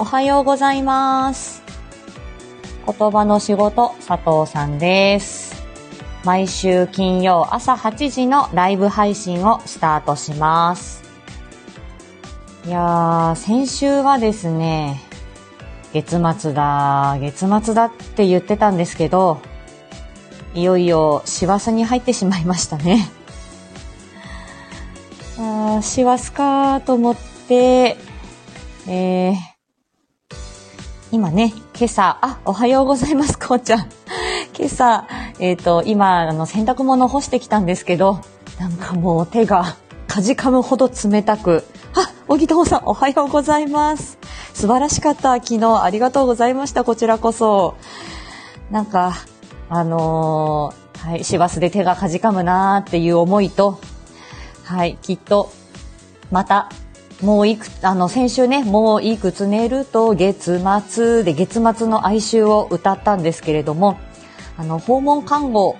おはようございます。言葉の仕事、佐藤さんです。毎週金曜朝8時のライブ配信をスタートします。いやー、先週はですね、月末だ、月末だって言ってたんですけど、いよいよ師走に入ってしまいましたね。あー師走かーと思って、えー、今ね、今朝、あ、おはようございます、こうちゃん。今朝、えっ、と、今、あの、洗濯物干してきたんですけど、なんかもう手がかじかむほど冷たく、あ、小木藤さん、おはようございます。素晴らしかった、昨日。ありがとうございました、こちらこそ。なんか、あのーはい、師走で手がかじかむなーっていう思いと、はい、きっと、また、もういく、あの、先週ね、もういくつ寝ると月末で月末の哀愁を歌ったんですけれども、あの、訪問看護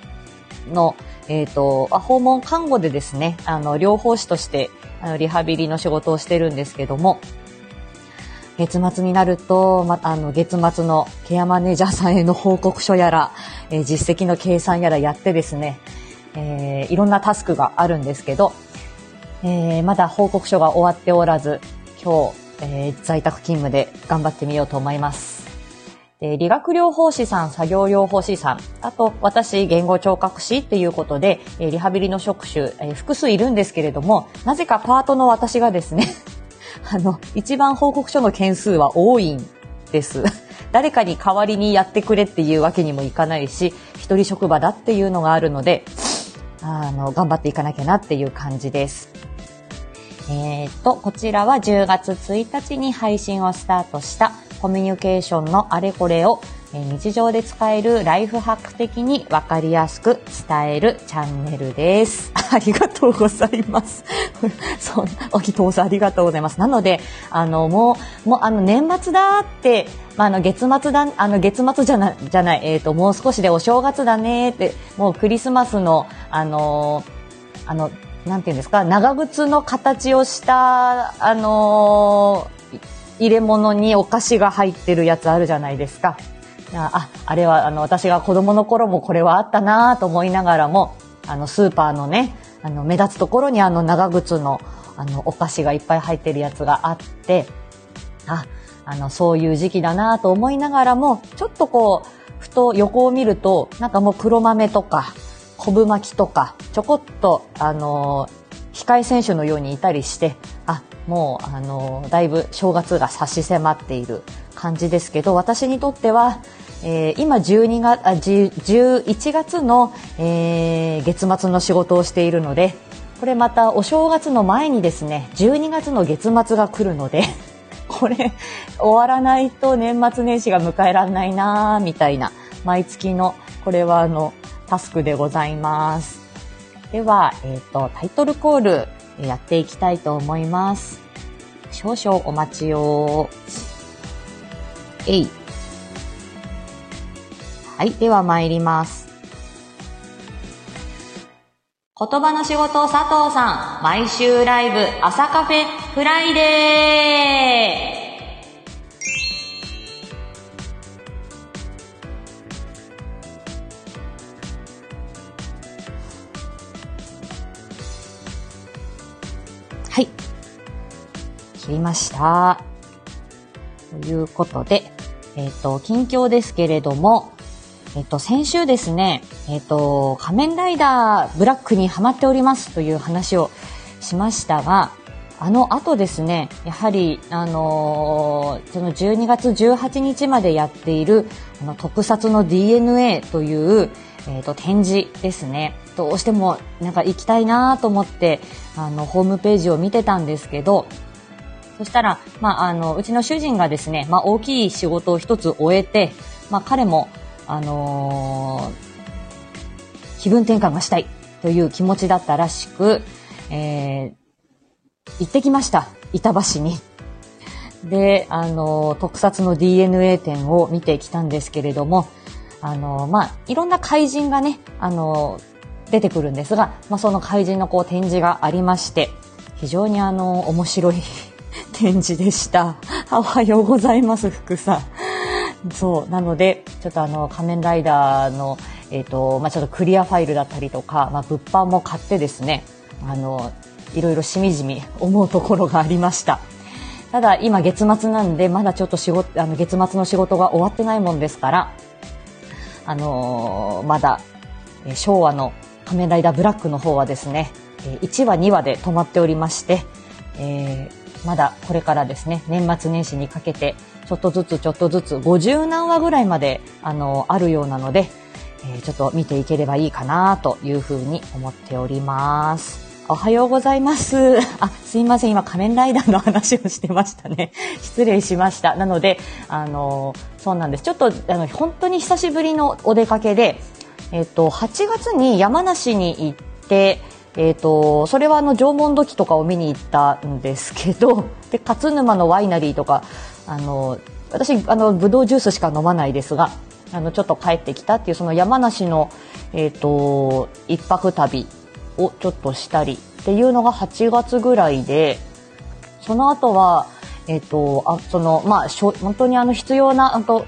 の、えっ、とあ、訪問看護でですね、あの、療法士として、あの、リハビリの仕事をしてるんですけども、月末になると、ま、あの、月末のケアマネージャーさんへの報告書やら、えー実績の計算やらやってですね、えーいろんなタスクがあるんですけど、えーまだ報告書が終わっておらず、今日、えー在宅勤務で頑張ってみようと思います。で理学療法士さん、作業療法士さん、あと私、言語聴覚士っていうことで、えーリハビリの職種、えー複数いるんですけれども、なぜかパートの私がですね、あの、一番報告書の件数は多いんです。誰かに代わりにやってくれっていうわけにもいかないし、一人職場だっていうのがあるので、あの、頑張っていかなきゃなっていう感じです。えーっと、こちらは10月1日に配信をスタートしたコミュニケーションのあれこれを日常で使えるライフハック的にわかりやすく伝えるチャンネルです。ありがとうございます。そう、おきとうさんありがとうございます。なので、あの、もう、もう、あの、年末だって、まあ、あの、月末だ、あの、月末じゃない、じゃない、えーっと、もう少しでお正月だねって、もうクリスマスの、あのーあの、なんていうんですか、長靴の形をした、あのー入れ物にお菓子が入ってるやつあるじゃないですか。あ、あれは、あの、私が子供の頃もこれはあったなと思いながらも、あの、スーパーのね、あの、目立つところにあの、長靴の、あの、お菓子がいっぱい入ってるやつがあって、あ、あの、そういう時期だなと思いながらも、ちょっとこう、ふと横を見ると、なんかもう黒豆とか、昆布巻きとか、ちょこっと、あの控え選手のようにいたりして、あ、もう、あのだいぶ正月が差し迫っている感じですけど、私にとっては、えー今12月あ11月の、えー月末の仕事をしているので、これまたお正月の前にですね、12月の月末が来るので、これ終わらないと年末年始が迎えられないなみたいな毎月のこれはあのタスクでございます。では、えっ、と、タイトルコールやっていきたいと思います。少々お待ちを。えい。はい、では参ります。言葉の仕事佐藤さん、毎週ライブ朝カフェフライデー切りました。ということで、えっ、と、近況ですけれども、えっ、と、先週ですね、えっ、と、仮面ライダーブラックにハマっておりますという話をしましたが、あの後ですね、やはり、あのーその12月18日までやっている、あの、特撮の DNA という、えっ、と、展示ですね。どうしても、なんか行きたいなと思って、あの、ホームページを見てたんですけど、そしたら、まあ、あの、うちの主人がですね、まあ、大きい仕事を一つ終えて、まあ、彼も、あのー気分転換がしたいという気持ちだったらしく、えー行ってきました。板橋に。で、あの、特撮の DNA 展を見てきたんですけれども、あの、まあ、いろんな怪人がね、あの、出てくるんですが、まあ、その怪人のこう展示がありまして、非常にあの、面白い展示でした。おはようございます、福さん。そう、なので、ちょっとあの、仮面ライダーの、えっ、ー、と、まあ、ちょっとクリアファイルだったりとか、まあ、物販も買ってですね、あの、いろいろしみじみ思うところがありました。ただ、今月末なんで、まだちょっと仕事、あの、月末の仕事が終わってないもんですから、あのー、まだ、え昭和の仮面ライダーブラックの方はですね、1話2話で止まっておりまして、えー、まだこれからですね、年末年始にかけて、ちょっとずつちょっとずつ50何話ぐらいまで、あの、あるようなので、えー、ちょっと見ていければいいかなというふうに思っております。おはようございます。あ、すいません。今仮面ライダーの話をしてましたね。失礼しました。なので、あの、そうなんです。ちょっと、あの、本当に久しぶりのお出かけで、えっと、8月に山梨に行って、え、ー、と、それはあの縄文土器とかを見に行ったんですけど、で、勝沼のワイナリーとか、あの、私、あの、ブドウジュースしか飲まないですが、あの、ちょっと帰ってきたっていう、その山梨の、え、ー、と、一泊旅をちょっとしたりっていうのが8月ぐらいで、その後は、え、ー、と、あ、その、まあ、本当にあの必要な、あと、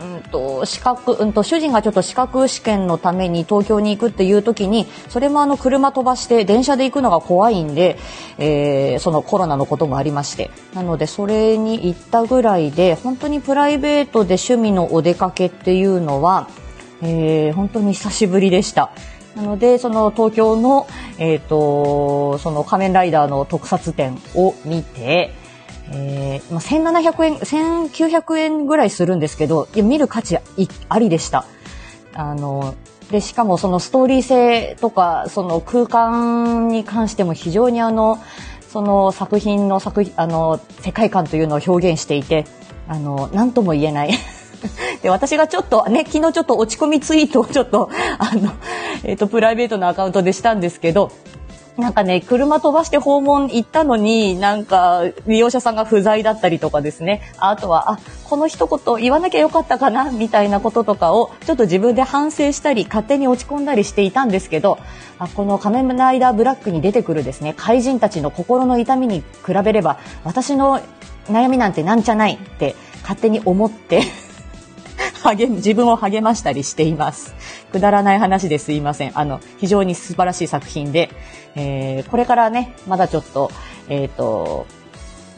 うんと、資格、うんと、主人がちょっと資格試験のために東京に行くっていう時に、それもあの、車飛ばして電車で行くのが怖いんで、えー、そのコロナのこともありまして。なので、それに行ったぐらいで、本当にプライベートで趣味のお出かけっていうのは、えー、本当に久しぶりでした。なので、その東京の、え、ー、と、その仮面ライダーの特撮展を見て、えー、まあ、1700円、1900円ぐらいするんですけど、いや見る価値ありでした。あの、で、しかもそのストーリー性とか、その空間に関しても非常にあの、その作品の作、あの、世界観というのを表現していて、あの、なんとも言えない で、私がちょっとね、昨日ちょっと落ち込みツイートをちょっと、あの、えっ、ー、と、プライベートのアカウントでしたんですけど、なんかね、車飛ばして訪問行ったのに、なんか、利用者さんが不在だったりとかですね。あとは、あ、この一言言わなきゃよかったかな、みたいなこととかを、ちょっと自分で反省したり、勝手に落ち込んだりしていたんですけど、あこの仮面ライダーブラックに出てくるですね、怪人たちの心の痛みに比べれば、私の悩みなんてなんじゃないって勝手に思って励自分を励ましたりしています。くだらない話ですいません。あの、非常に素晴らしい作品で、えー、これからね、まだちょっと、えっ、ー、と、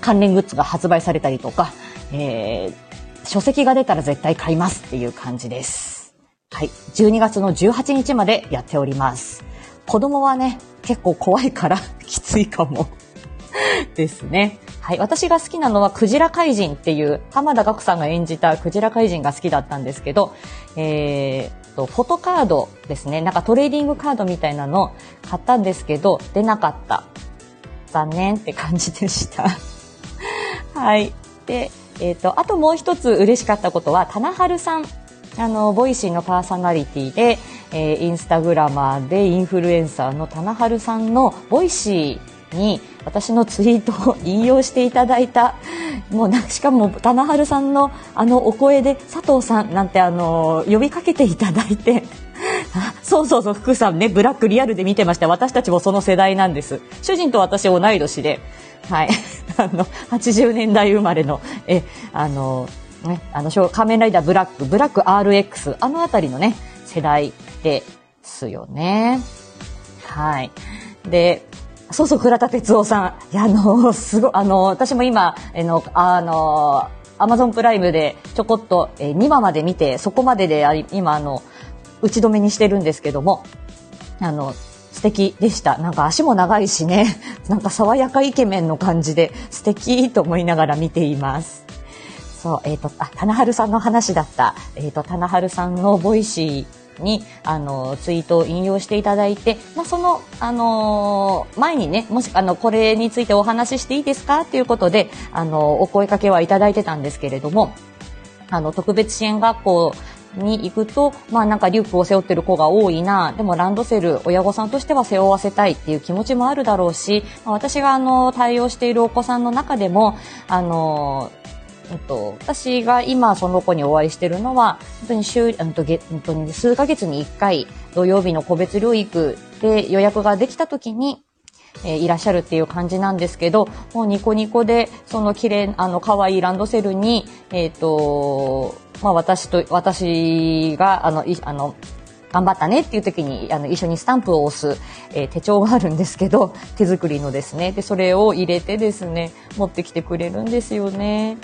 関連グッズが発売されたりとか、えー、書籍が出たら絶対買いますっていう感じです。はい。12月の18日までやっております。子供はね、結構怖いからきついかもですね。はい。私が好きなのは、クジラ怪人っていう、浜田岳さんが演じたクジラ怪人が好きだったんですけど、えー、と、フォトカードですね。なんかトレーディングカードみたいなの買ったんですけど、出なかった。残念って感じでした。はい。で、えっ、ー、と、あともう一つ嬉しかったことは、たなはるさん。あの、 Voicy のパーソナリティで、えー、インスタグラマーでインフルエンサーのたなはるさんの Voicy に私のツイートを引用していただいた、もうな、しかも、棚春さんのあのお声で、佐藤さんなんてあの、呼びかけていただいて、そうそうそう、福さんね、ブラックリアルで見てました。私たちもその世代なんです。主人と私同い年で、はい。あの、80年代生まれの、え、あの、ね、あの、仮面ライダーブラック、ブラック RX、あのあたりのね、世代ですよね。はい。で、そうそう、倉田てつをさん。いや、あの、すご、あの、私も今、あの、あの、アマゾンプライムでちょこっと、えー、2話まで見て、そこまでであり、今、あの、打ち止めにしてるんですけども、あの、素敵でした。なんか足も長いしね、なんか爽やかイケメンの感じで素敵と思いながら見ています。そう、えっ、ー、と、あ、たなはるさんの話だった。えっ、ー、と、棚春さんのボイシー、に、あの、ツイートを引用していただいて、まあ、その、あの前にね、もし、あの、これについてお話ししていいですか？っていうことで、あの、お声かけはいただいてたんですけれども、あの、特別支援学校に行くと、まあなんかリュックを背負ってる子が多いな、でもランドセル、親御さんとしては背負わせたいっていう気持ちもあるだろうし、まあ、私があの、対応しているお子さんの中でも、あの、えっと、私が今その子にお会いしてるのは、本当に週、本当本当に数ヶ月に1回、土曜日の個別療育で予約ができた時に、えー、いらっしゃるっていう感じなんですけど、もうニコニコで、その綺麗、あの、可愛いランドセルに、えっ、ー、と、まあ私と、私が、あの、いあの、頑張ったねっていう時にあの一緒にスタンプを押す、えー、手帳があるんですけど手作りのですねでそれを入れてですね持ってきてくれるんですよね。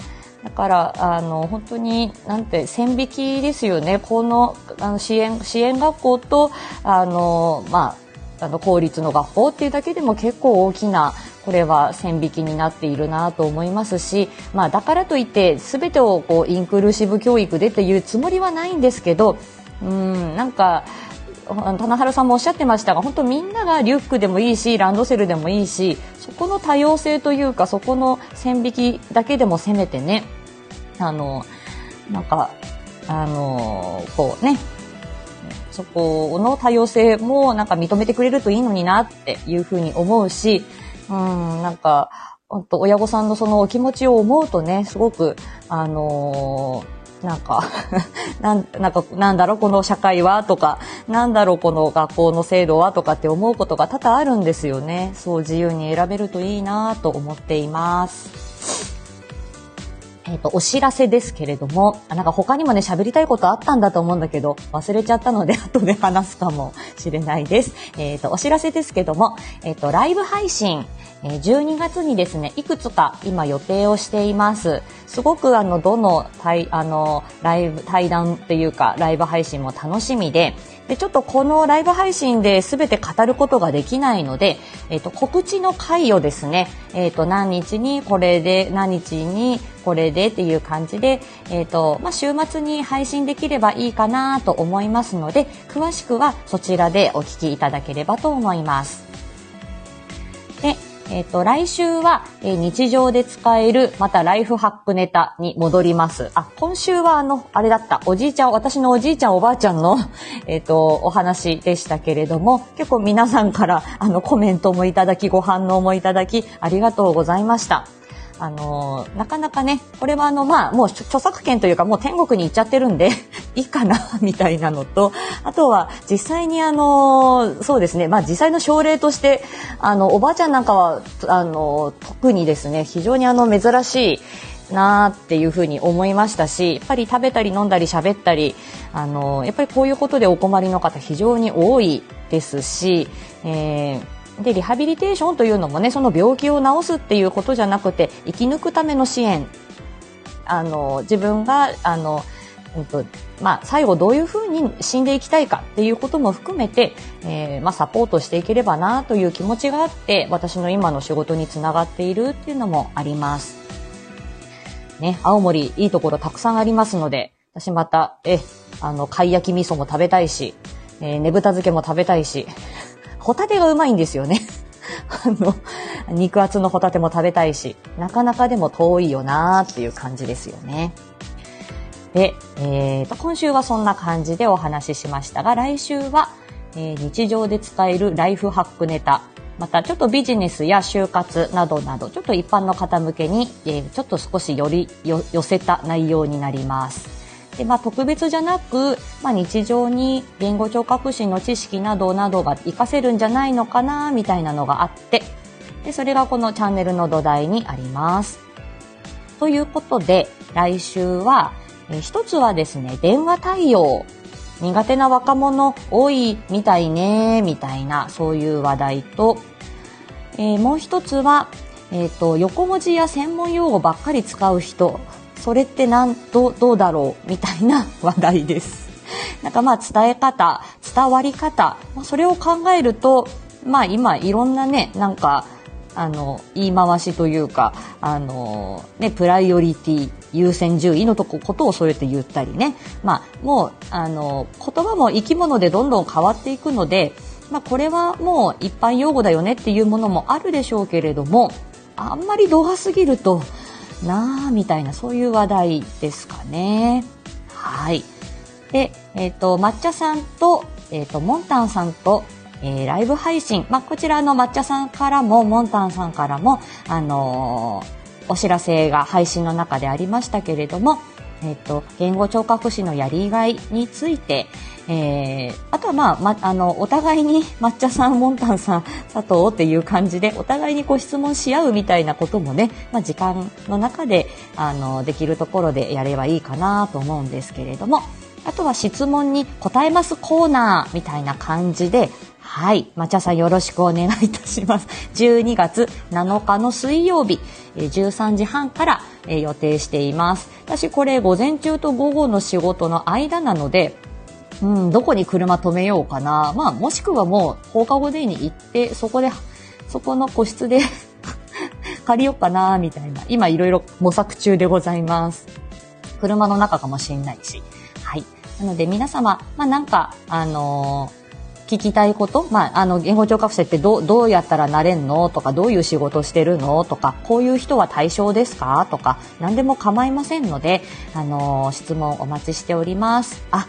だからあの本当になんて線引きですよね。このあの支援支援学校とあのまああの公立の学校っていうだけでも結構大きなこれは線引きになっているなと思いますし、まあ、だからといって全てをこうインクルーシブ教育でっていうつもりはないんですけどうんなんか棚原さんもおっしゃってましたが本当みんながリュックでもいいしランドセルでもいいしそこの多様性というかそこの線引きだけでもせめてねあのなんかあのこうねそこの多様性もなんか認めてくれるといいのになっていうふうに思うし、うん、なんか、本当親御さんのそのお気持ちを思うとね、すごく、あのーなんか なんなんかなんだろうこの社会はとかなんだろうこの学校の制度はとかって思うことが多々あるんですよね。そう自由に選べるといいなと思っています。えっ、ー、と、お知らせですけれども、あなんか他にもね、喋りたいことあったんだと思うんだけど、忘れちゃったので、後で話すかもしれないです。えっ、ー、と、お知らせですけども、えっ、ー、と、ライブ配信、え12月にですね、いくつか今予定をしています。すごくあの、どの対、あの、ライブ、対談っていうか、ライブ配信も楽しみで、で、ちょっとこのライブ配信で全て語ることができないので、えっ、ー、と、告知の回をですね、えっ、ー、と、何日にこれで、何日にこれでっていう感じで、えっ、ー、と、まあ、週末に配信できればいいかなと思いますので、詳しくはそちらでお聞きいただければと思います。えっ、ー、と、来週は、えー、日常で使える、またライフハックネタに戻ります。あ、今週はあの、あれだった、おじいちゃん、私のおじいちゃん、おばあちゃんの、えっ、と、お話でしたけれども、結構皆さんから、あの、コメントもいただき、ご反応もいただき、ありがとうございました。あのなかなかね、これはあの、まあ、もう著作権というかもう天国に行っちゃってるんで いいかな、みたいなのと、あとは実際にあの、そうですね、まあ実際の症例として、あの、おばあちゃんなんかは、あの、特にですね、非常にあの、珍しい、なっていうふうに思いましたしやっぱり食べたり飲んだり喋ったりあのやっぱりこういうことでお困りの方非常に多いですし、えーでリハビリテーションというのもねその病気を治すっていうことじゃなくて生き抜くための支援あの自分があの、うんとまあ、最後どういうふうに死んでいきたいかっていうことも含めて、えー、まあ、サポートしていければなという気持ちがあって私の今の仕事につながっているっていうのもあります。ね、青森いいところたくさんありますので私またえあの貝焼き味噌も食べたいし、えー、ねぶた漬けも食べたいしホタテがうまいんですよね。あの、肉厚のホタテも食べたいし、なかなかでも遠いよなーっていう感じですよね。で、えーと、今週はそんな感じでお話ししましたが、来週は、えー、日常で使えるライフハックネタ、またちょっとビジネスや就活などなど、ちょっと一般の方向けに、えー、ちょっと少しより寄せた内容になります。で、まあ、特別じゃなく、まあ、日常に言語聴覚士の知識などなどが活かせるんじゃないのかな、みたいなのがあって、で、それがこのチャンネルの土台にあります。ということで、来週は、え一つはですね、電話対応。苦手な若者多いみたいね、みたいな、そういう話題と、えー、もう一つは、えっ、ー、と、横文字や専門用語ばっかり使う人、それってなんどどうだろうみたいな話題です。なんかまあ伝え方、伝わり方、まあ、それを考えると、まあ今いろんなね、なんか、あの、言い回しというか、あの、ね、プライオリティ、優先順位のとこ、ことをそうやって言ったりね。まあ、もう、あの、言葉も生き物でどんどん変わっていくので、まあ、これはもう一般用語だよねっていうものもあるでしょうけれども、あんまり度が過ぎると、なあみたいなそういう話題ですかね。はい。で、えっ、ー、と、抹茶さんと、えっ、ー、と、モンタンさんと、えー、ライブ配信、まあ、こちらの抹茶さんからも、モンタンさんからも、あのー、お知らせが配信の中でありましたけれども、えっ、と、言語聴覚士のやりがいについて、えー、あとはまあ、ま、あの、お互いに抹茶さん、モンタンさん、佐藤っていう感じで、お互いにこ質問し合うみたいなこともね、まあ、時間の中で、あの、できるところでやればいいかなと思うんですけれども、あとは質問に答えますコーナーみたいな感じで、はい。抹茶さんよろしくお願いいたします。12月7日の水曜日、13時半から予定しています。私これ午前中と午後の仕事の間なので、うん、どこに車止めようかな。まあ、もしくはもう放課後デイに行って、そこで、そこの個室で 借りようかな、みたいな。今いろいろ模索中でございます。車の中かもしれないし。なので皆様、まあなんか、あのー聞きたいこと、まあ、あの、言語聴覚士ってどどうやったらなれんの？とか、どういう仕事してるの？とか、こういう人は対象ですか？とか、何でも構いませんので、あのー、質問お待ちしております。あ、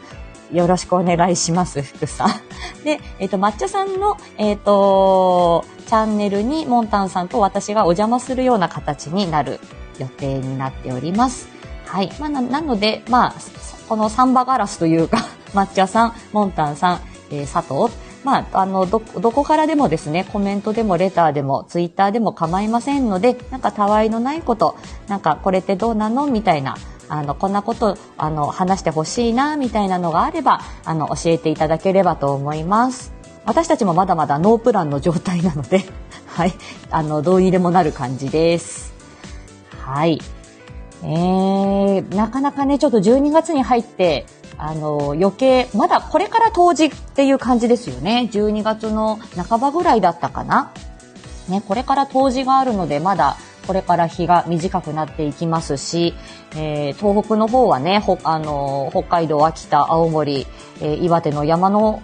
よろしくお願いします、福さん。で、えっ、ー、と、抹茶さんの、えっ、ー、と、チャンネルにモンタンさんと私がお邪魔するような形になる予定になっております。はい。まあ、ななので、まあ、このサンバガラスというか、抹茶さん、モンタンさん、えー、佐藤、まあ、あの、ど、どこからでもですね、コメントでもレターでもツイッターでも構いませんので、なんかたわいのないこと、なんかこれってどうなのみたいな、あの、こんなこと、あの、話してほしいな、みたいなのがあれば、あの、教えていただければと思います。私たちもまだまだノープランの状態なので、はい、あの、どうにでもなる感じです。はい。えー、なかなかね、ちょっと12月に入って、あの、余計、まだこれから冬至っていう感じですよね。12月の半ばぐらいだったかな。ね、これから冬至があるので、まだこれから日が短くなっていきますし、えー、東北の方はね、あの北海道、秋田、青森、えー、岩手の山の、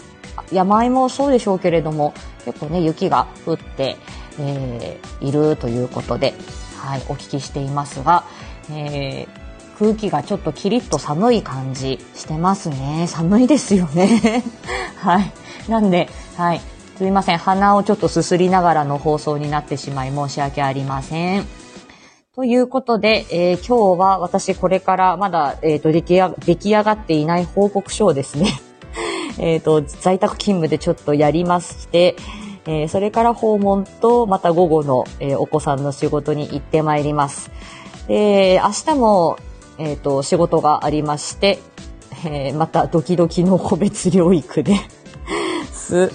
山あいもそうでしょうけれども、結構ね、雪が降って、えー、いるということで、はい、お聞きしていますが、えー空気がちょっとキリッと寒い感じしてますね。寒いですよね。はい。なんで、はい。すいません。鼻をちょっとすすりながらの放送になってしまい申し訳ありません。ということで、えー、今日は私これからまだ、えっ、ー、と出来、出来上がっていない報告書をですね、えっと、在宅勤務でちょっとやりまして、えー、それから訪問と、また午後の、えお子さんの仕事に行ってまいります。で、明日も、えっ、ー、と、仕事がありまして、えー、またドキドキの個別療育で す。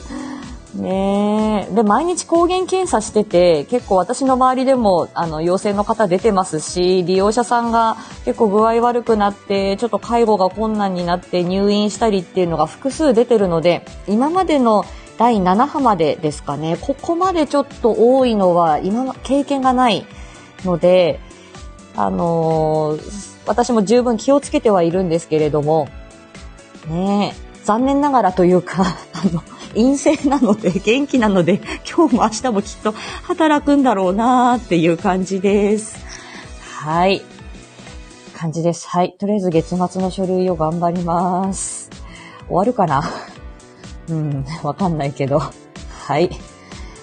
ねえで、毎日抗原検査してて、結構私の周りでも、あの、陽性の方出てますし、利用者さんが結構具合悪くなって、ちょっと介護が困難になって入院したりっていうのが複数出てるので、今までの第7波までですかね、ここまでちょっと多いのは、今、経験がないので、あのー私も十分気をつけてはいるんですけれども、ね残念ながらというか、あの、陰性なので、元気なので、今日も明日もきっと働くんだろうなーっていう感じです。はい。感じです。はい。とりあえず月末の書類を頑張ります。終わるかな？うん、わかんないけど。はい。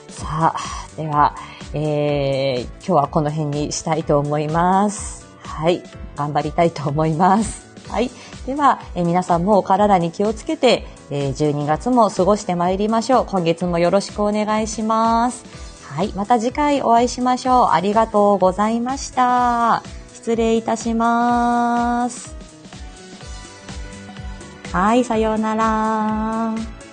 さあ、では、えー、今日はこの辺にしたいと思います。はい。頑張りたいと思います。はい。では、え皆さんもお体に気をつけて、え12月も過ごしてまいりましょう。今月もよろしくお願いします。はい。また次回お会いしましょう。ありがとうございました。失礼いたします。はい、さようなら。